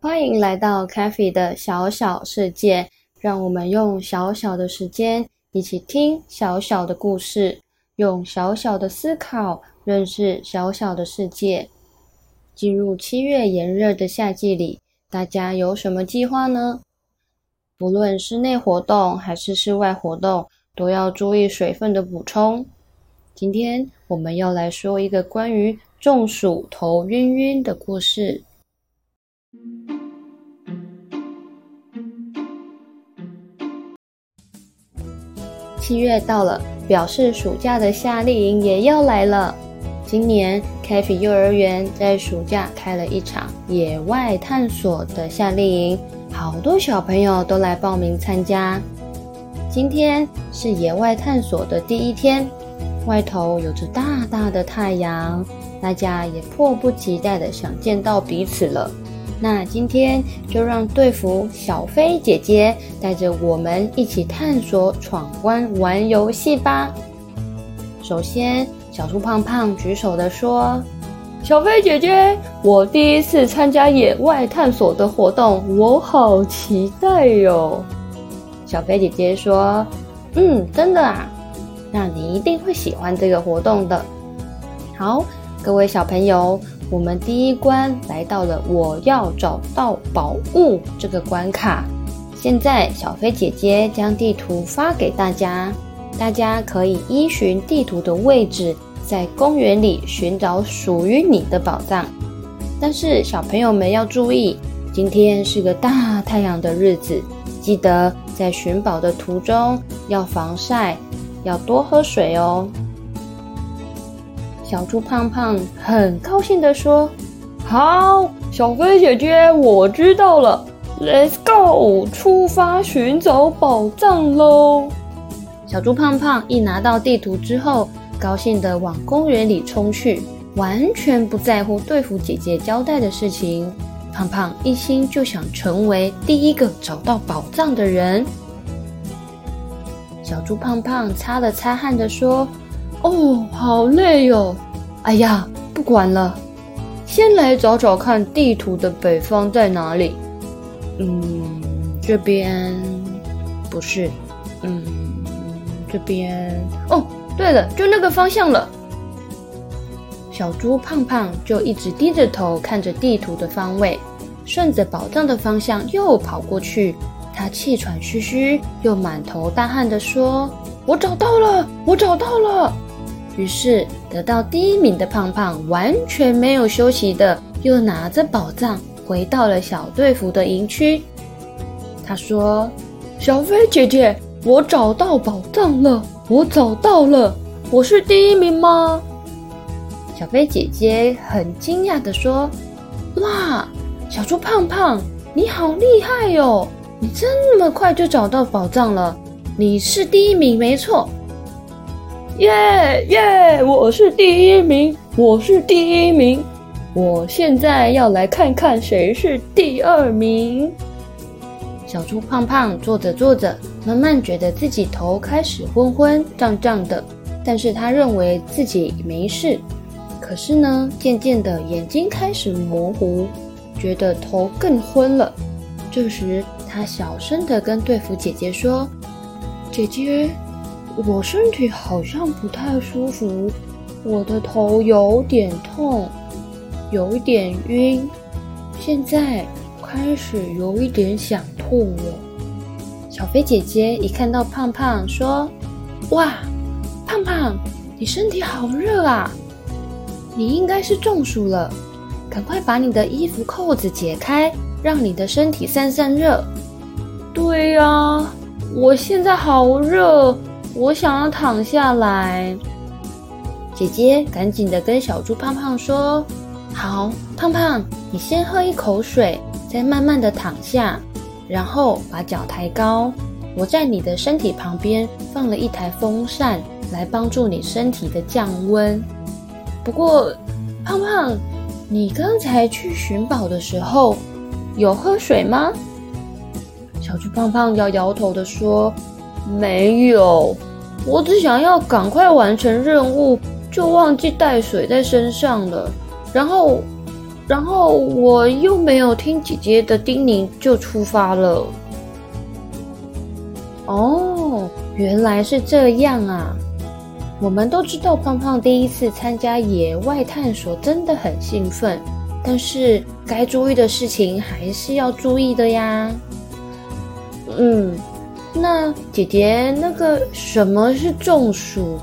欢迎来到 c a f e 的小小世界，让我们用小小的时间一起听小小的故事，用小小的思考认识小小的世界。进入七月炎热的夏季里，大家有什么计划呢？不论室内活动还是室外活动，都要注意水分的补充。今天我们要来说一个关于中暑头晕晕的故事。七月到了，表示暑假的夏令营也要来了。今年 c a f e 幼儿园在暑假开了一场野外探索的夏令营，好多小朋友都来报名参加。今天是野外探索的第一天，外头有着大大的太阳，大家也迫不及待的想见到彼此了。那今天就让队服小飞姐姐带着我们一起探索、闯关、玩游戏吧。首先，小猪胖胖举手的说：“小飞姐姐，我第一次参加野外探索的活动，我好期待哟。”小飞姐姐说：“嗯，真的啊，那你一定会喜欢这个活动的。”好，各位小朋友。我们第一关来到了，我要找到宝物这个关卡。现在小飞姐姐将地图发给大家，大家可以依循地图的位置，在公园里寻找属于你的宝藏。但是小朋友们要注意，今天是个大太阳的日子，记得在寻宝的途中要防晒，要多喝水哦。小猪胖胖很高兴地说：“好，小飞姐姐，我知道了，Let's go，出发寻找宝藏喽！”小猪胖胖一拿到地图之后，高兴地往公园里冲去，完全不在乎对付姐姐交代的事情。胖胖一心就想成为第一个找到宝藏的人。小猪胖胖擦了擦汗地说。哦，好累哟！哎呀，不管了，先来找找看地图的北方在哪里。嗯，这边不是。嗯，这边哦，对了，就那个方向了。小猪胖胖就一直低着头看着地图的方位，顺着宝藏的方向又跑过去。他气喘吁吁，又满头大汗的说：“我找到了，我找到了。”于是，得到第一名的胖胖完全没有休息的，又拿着宝藏回到了小队服的营区。他说：“小飞姐姐，我找到宝藏了！我找到了！我是第一名吗？”小飞姐姐很惊讶的说：“哇，小猪胖胖，你好厉害哟！你这么快就找到宝藏了，你是第一名，没错。”耶耶！我是第一名，我是第一名。我现在要来看看谁是第二名。小猪胖胖坐着坐着，慢慢觉得自己头开始昏昏胀胀的，但是他认为自己没事。可是呢，渐渐的眼睛开始模糊，觉得头更昏了。这时，他小声的跟队服姐姐说：“姐姐。”我身体好像不太舒服，我的头有点痛，有点晕，现在开始有一点想吐了。小飞姐姐一看到胖胖，说：“哇，胖胖，你身体好热啊！你应该是中暑了，赶快把你的衣服扣子解开，让你的身体散散热。”对呀，我现在好热。我想要躺下来，姐姐赶紧的跟小猪胖胖说：“好，胖胖，你先喝一口水，再慢慢的躺下，然后把脚抬高。我在你的身体旁边放了一台风扇，来帮助你身体的降温。不过，胖胖，你刚才去寻宝的时候有喝水吗？”小猪胖胖摇摇头的说：“没有，我只想要赶快完成任务，就忘记带水在身上了。然后，然后我又没有听姐姐的叮咛，就出发了。”哦，原来是这样啊！我们都知道，胖胖第一次参加野外探索真的很兴奋，但是该注意的事情还是要注意的呀。嗯，那姐姐，那个什么是中暑？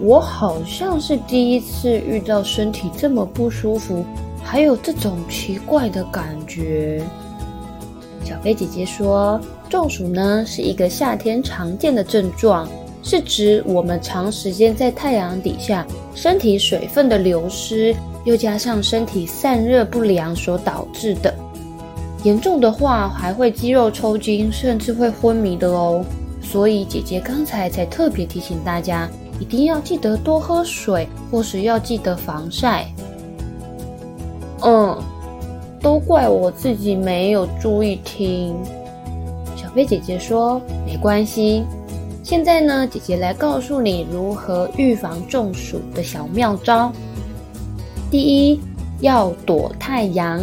我好像是第一次遇到身体这么不舒服，还有这种奇怪的感觉。小飞姐姐说，中暑呢是一个夏天常见的症状。是指我们长时间在太阳底下，身体水分的流失，又加上身体散热不良所导致的。严重的话，还会肌肉抽筋，甚至会昏迷的哦。所以姐姐刚才才特别提醒大家，一定要记得多喝水，或是要记得防晒。嗯，都怪我自己没有注意听。小飞姐姐说：“没关系。”现在呢，姐姐来告诉你如何预防中暑的小妙招。第一，要躲太阳。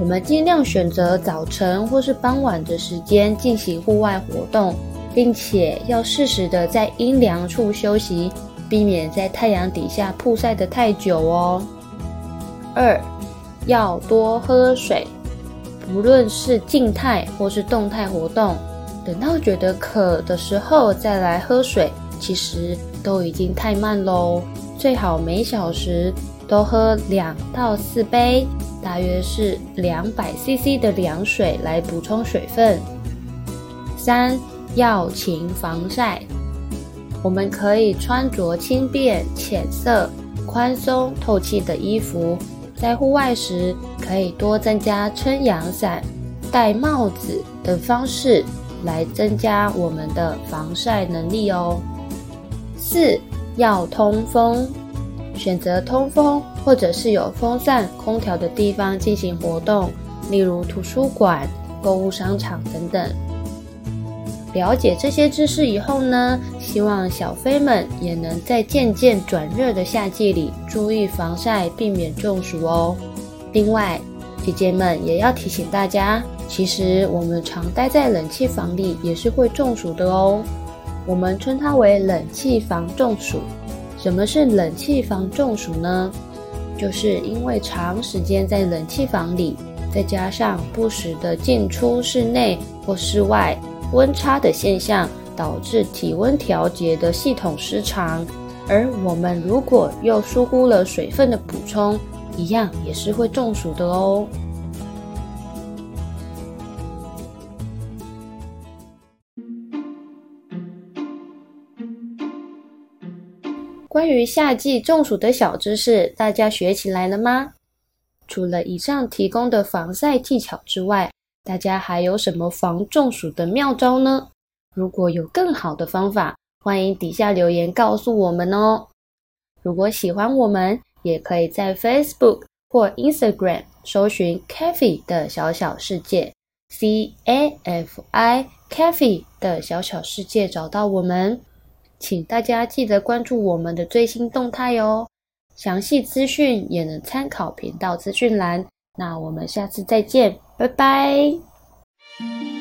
我们尽量选择早晨或是傍晚的时间进行户外活动，并且要适时的在阴凉处休息，避免在太阳底下曝晒的太久哦。二，要多喝水，不论是静态或是动态活动。等到觉得渴的时候再来喝水，其实都已经太慢喽。最好每小时都喝两到四杯，大约是两百 CC 的凉水来补充水分。三要勤防晒，我们可以穿着轻便、浅色、宽松、透气的衣服，在户外时可以多增加撑阳伞、戴帽子等方式。来增加我们的防晒能力哦。四要通风，选择通风或者是有风扇、空调的地方进行活动，例如图书馆、购物商场等等。了解这些知识以后呢，希望小飞们也能在渐渐转热的夏季里注意防晒，避免中暑哦。另外，姐姐们也要提醒大家。其实我们常待在冷气房里也是会中暑的哦。我们称它为冷气房中暑。什么是冷气房中暑呢？就是因为长时间在冷气房里，再加上不时的进出室内或室外，温差的现象导致体温调节的系统失常。而我们如果又疏忽了水分的补充，一样也是会中暑的哦。关于夏季中暑的小知识，大家学起来了吗？除了以上提供的防晒技巧之外，大家还有什么防中暑的妙招呢？如果有更好的方法，欢迎底下留言告诉我们哦。如果喜欢我们，也可以在 Facebook 或 Instagram 搜寻 Cafe 的小小世界 （C A F I Cafe 的小小世界）找到我们。请大家记得关注我们的最新动态哦，详细资讯也能参考频道资讯栏。那我们下次再见，拜拜。